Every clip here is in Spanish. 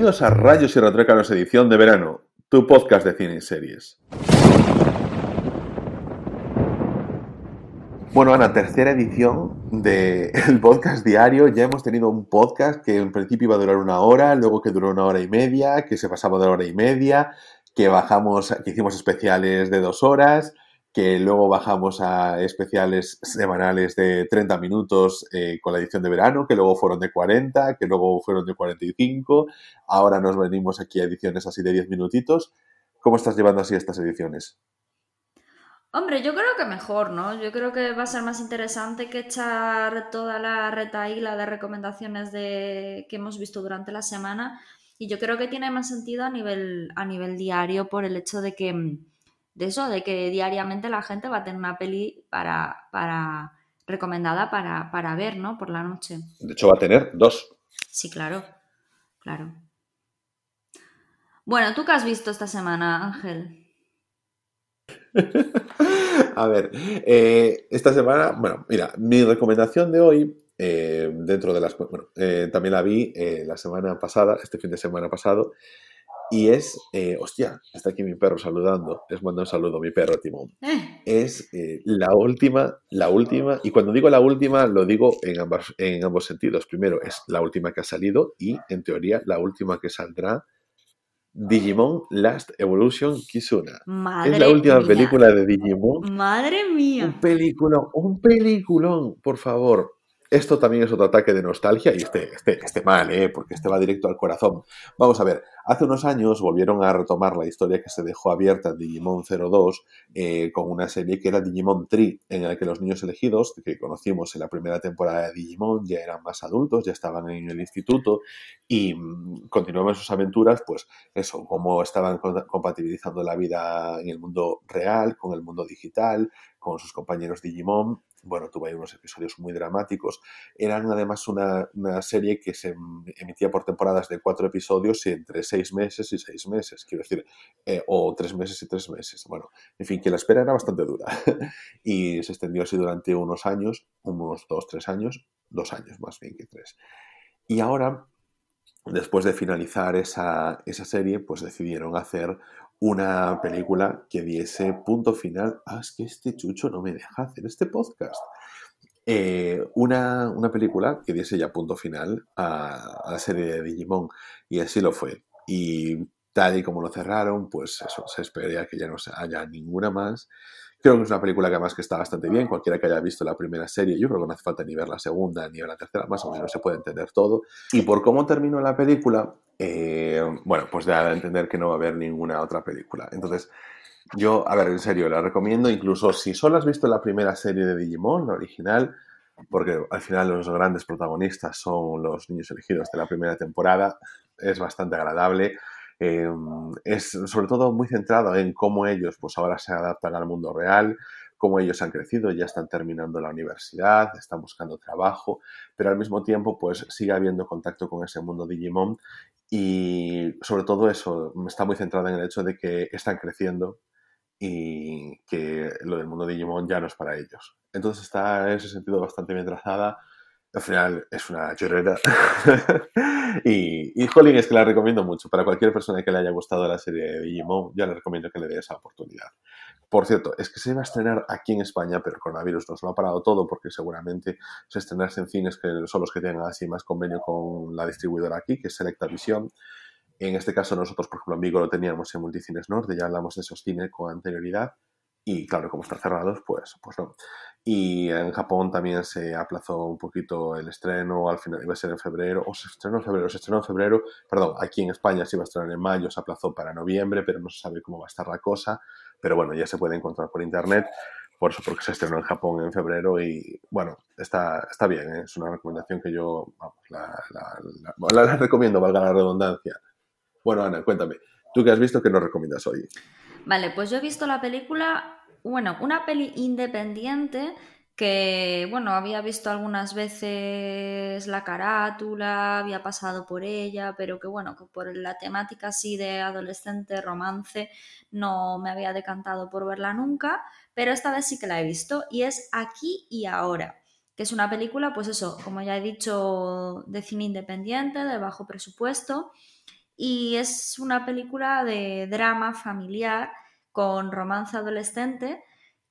Bienvenidos a Rayos y Retrócanos edición de verano, tu podcast de cine y series. Bueno, Ana, tercera edición del podcast diario. Ya hemos tenido un podcast que en principio iba a durar una hora, luego que duró una hora y media, que se pasaba de hora y media, que bajamos, que hicimos especiales de dos horas, que luego bajamos a especiales semanales de 30 minutos eh, con la edición de verano, que luego fueron de 40, que luego fueron de 45, ahora nos venimos aquí a ediciones así de 10 minutitos. ¿Cómo estás llevando así estas ediciones? Hombre, yo creo que mejor, ¿no? Yo creo que va a ser más interesante que echar toda la retaíla de recomendaciones de, que hemos visto durante la semana. Y yo creo que tiene más sentido a nivel, a nivel diario por el hecho de que, de eso, de que diariamente la gente va a tener una peli para, para recomendada para, para ver, ¿no? Por la noche. De hecho, va a tener dos. Sí, claro, claro. Bueno, ¿tú qué has visto esta semana, Ángel? A ver, eh, esta semana, bueno, mira, mi recomendación de hoy, eh, dentro de las... Bueno, eh, también la vi la semana pasada, este fin de semana pasado, y es, hostia, está aquí mi perro saludando, les mando un saludo a mi perro Timón. Es la última, la última, y cuando digo la última, lo digo en ambos, en ambos sentidos. Primero, es la última que ha salido y, en teoría, la última que saldrá Digimon Last Evolution Kizuna. Madre es la última mía. película de Digimon. Madre mía. Un peliculón, un peliculón, por favor. Esto también es otro ataque de nostalgia y este, este, este mal, ¿eh? porque este va directo al corazón. Vamos a ver, hace unos años volvieron a retomar la historia que se dejó abierta Digimon 02 eh, con una serie que era Digimon Tree, en la que los niños elegidos, que conocimos en la primera temporada de Digimon, ya eran más adultos, ya estaban en el instituto y mm, continuaban sus aventuras, pues eso, cómo estaban co- compatibilizando la vida en el mundo real con el mundo digital, con sus compañeros Digimon. Bueno, tuvo ahí unos episodios muy dramáticos. Eran además una, una serie que se em- emitía por temporadas de cuatro episodios y entre seis meses y seis meses, quiero decir, eh, o tres meses y tres meses. Bueno, en fin, que la espera era bastante dura. y se extendió así durante unos años, unos dos, tres años, dos años más bien que tres. Y ahora, después de finalizar esa, esa serie, pues decidieron hacer una película que diese punto final. Ah, es que este chucho no me deja hacer este podcast. Eh, una, una película que diese ya punto final a, a la serie de Digimon. Y así lo fue. Y tal y como lo cerraron, pues eso, se esperaría que ya no haya ninguna más. Creo que es una película que además que está bastante bien. Cualquiera que haya visto la primera serie, yo creo que no hace falta ni ver la segunda ni ver la tercera, más o menos se puede entender todo. Y por cómo terminó la película, eh, bueno, pues da a entender que no va a haber ninguna otra película. Entonces, yo, a ver, en serio, la recomiendo incluso si solo has visto la primera serie de Digimon, la original, porque al final los grandes protagonistas son los niños elegidos de la primera temporada, es bastante agradable. Eh, es sobre todo muy centrado en cómo ellos pues ahora se adaptan al mundo real, cómo ellos han crecido, ya están terminando la universidad, están buscando trabajo, pero al mismo tiempo pues sigue habiendo contacto con ese mundo Digimon y sobre todo eso está muy centrado en el hecho de que están creciendo y que lo del mundo Digimon ya no es para ellos. Entonces está en ese sentido bastante bien trazada. Al final es una chorrera. y, y jolín, es que la recomiendo mucho. Para cualquier persona que le haya gustado la serie de Digimon, yo le recomiendo que le dé esa oportunidad. Por cierto, es que se va a estrenar aquí en España, pero el coronavirus nos lo ha parado todo porque seguramente se estrenarse en cines que son los que tengan así más convenio con la distribuidora aquí, que es Selecta Visión. En este caso nosotros, por ejemplo, en Vigo lo teníamos en Multicines Norte, ya hablamos de esos cines con anterioridad y claro, como están cerrados, pues, pues no. Y en Japón también se aplazó un poquito el estreno, al final iba a ser en febrero, o se estrenó en febrero, se estrenó en febrero, perdón, aquí en España se iba a estrenar en mayo, se aplazó para noviembre, pero no se sabe cómo va a estar la cosa, pero bueno, ya se puede encontrar por internet, por eso porque se estrenó en Japón en febrero y bueno, está, está bien, ¿eh? es una recomendación que yo, vamos, la, la, la, la, recomiendo, valga la redundancia. Bueno, Ana, cuéntame, ¿tú qué has visto que nos recomiendas hoy? Vale, pues yo he visto la película, bueno, una peli independiente que, bueno, había visto algunas veces la carátula, había pasado por ella, pero que, bueno, que por la temática así de adolescente, romance, no me había decantado por verla nunca, pero esta vez sí que la he visto y es Aquí y Ahora, que es una película, pues eso, como ya he dicho, de cine independiente, de bajo presupuesto, y es una película de drama familiar con romance adolescente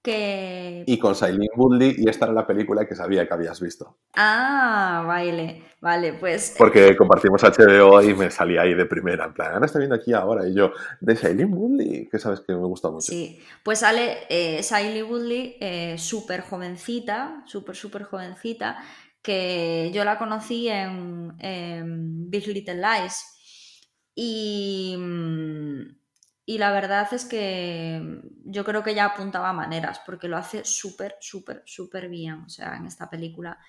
que... Y con Shailene Woodley, y esta era la película que sabía que habías visto. Ah, vale, vale, pues... Porque compartimos HBO y me salía ahí de primera, en plan, está viendo aquí ahora, y yo, de Shailene Woodley, que sabes que me gusta mucho. Sí, pues sale eh, Shailene Woodley, eh, súper jovencita, súper, súper jovencita, que yo la conocí en, en Big Little Lies. Y mm, y la verdad es que yo creo que ya apuntaba maneras, porque lo hace súper, súper, súper bien, o sea, en esta película.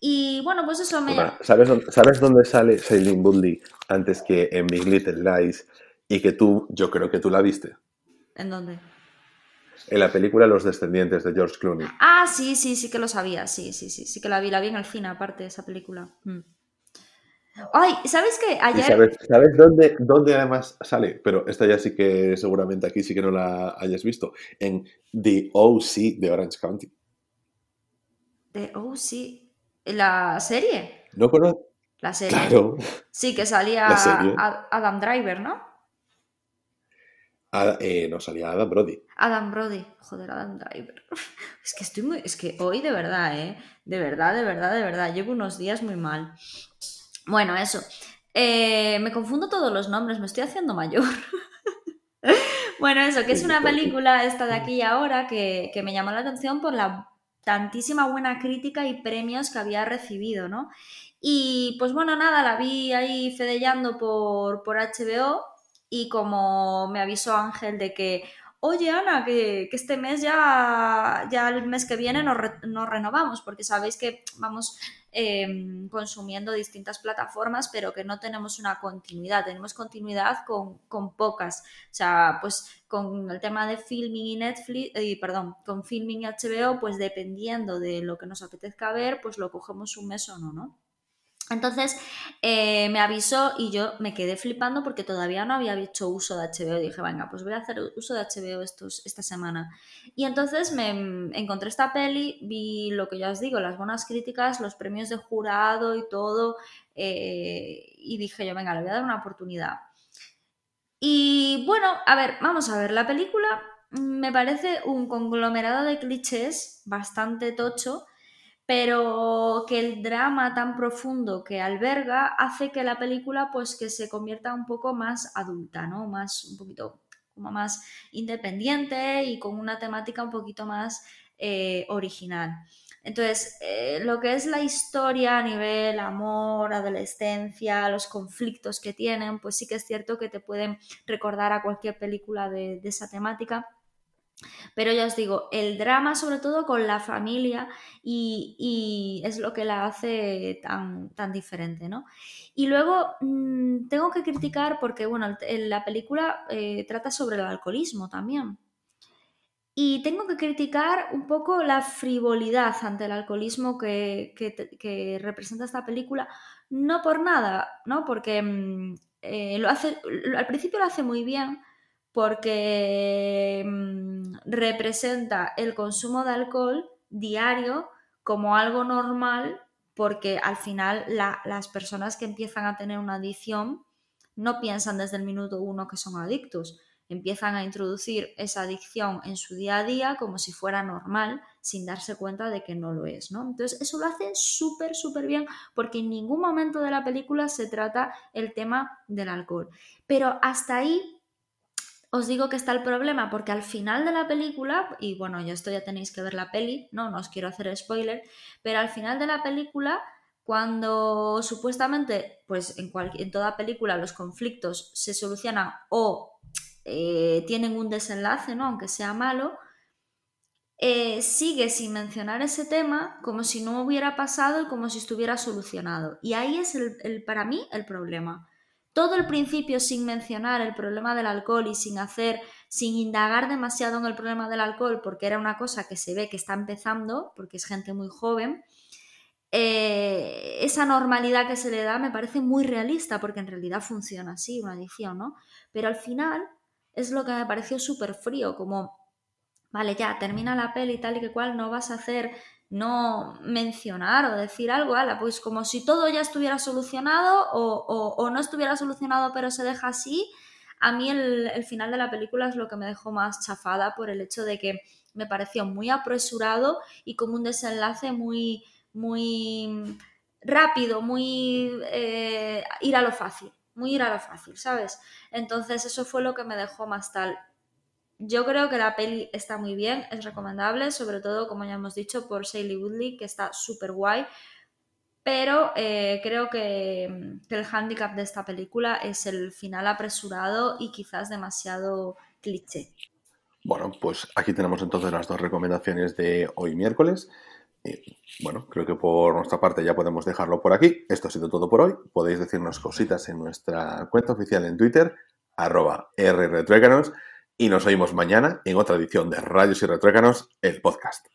Y bueno, pues eso me... ¿sabes, dónde, ¿Sabes dónde sale Shailene Woodley antes que en Big Little Lies y que tú, yo creo que tú la viste? ¿En dónde? En la película Los Descendientes de George Clooney. Ah, sí, sí, sí que lo sabía, sí, sí, sí, sí que la vi, la vi en el cine aparte de esa película. Mm. Ay, ¿sabes qué? Ayer. Sabes, dónde, dónde, además sale? Pero esta ya sí que seguramente aquí sí que no la hayas visto. En The OC de Orange County. The OC. ¿La serie? ¿No conozco? La serie. Claro. Sí, que salía Adam Driver, ¿no? Eh, no salía Adam Brody. Adam Brody, joder, Adam Driver. Es que estoy muy. Es que hoy de verdad, ¿eh? De verdad, de verdad, de verdad. Llevo unos días muy mal. Bueno, eso. Eh, me confundo todos los nombres, me estoy haciendo mayor. bueno, eso, que es una película esta de aquí y ahora que, me llamó la atención por la tantísima buena crítica y premios que había recibido, ¿no? Y pues bueno, nada, la vi ahí fedellando por, por HBO y como me avisó Ángel de que, oye Ana, que, este mes ya, ya el mes que viene nos, nos renovamos, porque sabéis que vamos Em, consumiendo distintas plataformas, pero que no tenemos una continuidad. Tenemos continuidad con, pocas. O sea, pues con el tema de filming y Netflix, eh, perdón, con filming y HBO, pues dependiendo de lo que nos apetezca ver, pues lo cogemos un mes o no, ¿no? Entonces eh, me avisó y yo me quedé flipando porque todavía no había hecho uso de HBO. Dije, venga, pues voy a hacer uso de HBO esta semana. Y entonces me encontré esta peli, vi lo que ya os digo, las buenas críticas, los premios de jurado y todo. Eh, y dije yo, venga, le voy a dar una oportunidad. Y bueno, a ver, vamos a ver, la película me parece un conglomerado de clichés bastante tocho pero que el drama tan profundo que alberga hace que la película pues que se convierta un poco más adulta, ¿no? Más un poquito como más independiente y con una temática un poquito más eh, original. Entonces, eh, lo que es la historia a nivel amor, adolescencia, los conflictos que tienen, pues sí que es cierto que te pueden recordar a cualquier película de esa temática pero ya os digo, el drama sobre todo con la familia y, es lo que la hace tan, tan diferente, ¿no? Y luego mm, tengo que criticar porque, bueno, la película eh, trata sobre el alcoholismo también. Y tengo que criticar un poco la frivolidad ante el alcoholismo que, representa esta película, no por nada, ¿no? Porque mm, eh, lo hace, al principio lo hace muy bien, porque mm, representa el consumo de alcohol diario como algo normal, porque al final las personas que empiezan a tener una adicción no piensan desde el minuto uno que son adictos, empiezan a introducir esa adicción en su día a día como si fuera normal, sin darse cuenta de que no lo es, ¿no? Entonces, eso lo hace súper, súper bien, porque en ningún momento de la película se trata el tema del alcohol. Pero hasta ahí os digo que está el problema, porque al final de la película, y bueno, ya esto ya tenéis que ver la peli, no, no os quiero hacer spoiler, pero al final de la película, cuando supuestamente, pues en, en toda película los conflictos se solucionan o eh, tienen un desenlace, ¿no? Aunque sea malo, eh, sigue sin mencionar ese tema como si no hubiera pasado y como si estuviera solucionado. Y ahí es el, para mí el problema todo el principio sin mencionar el problema del alcohol y sin hacer, sin indagar demasiado en el problema del alcohol, porque era una cosa que se ve que está empezando, porque es gente muy joven, eh, esa normalidad que se le da me parece muy realista, porque en realidad funciona así, una adicción, ¿no? Pero al final es lo que me pareció súper frío, como, vale, ya, termina la peli y tal y que cual, no vas a hacer no mencionar o decir algo, ala, pues como si todo ya estuviera solucionado o, no estuviera solucionado pero se deja así, a mí el, el, final de la película es lo que me dejó más chafada por el hecho de que me pareció muy apresurado y como un desenlace muy, muy rápido, muy eh, ir a lo fácil, muy ir a lo fácil, ¿sabes? Entonces eso fue lo que me dejó más tal. Yo creo que la peli está muy bien, es recomendable, sobre todo, como ya hemos dicho, por Shaley Woodley, que está súper guay. Pero eh, creo que, que, el hándicap de esta película es el final apresurado y quizás demasiado cliché. Bueno, pues aquí tenemos entonces las dos recomendaciones de hoy miércoles. Bueno, creo que por nuestra parte ya podemos dejarlo por aquí. Esto ha sido todo por hoy. Podéis decirnos cositas en nuestra cuenta oficial en Twitter, arroba rretruécanos y nos oímos mañana en otra edición de Radios y Retruécanos, el podcast.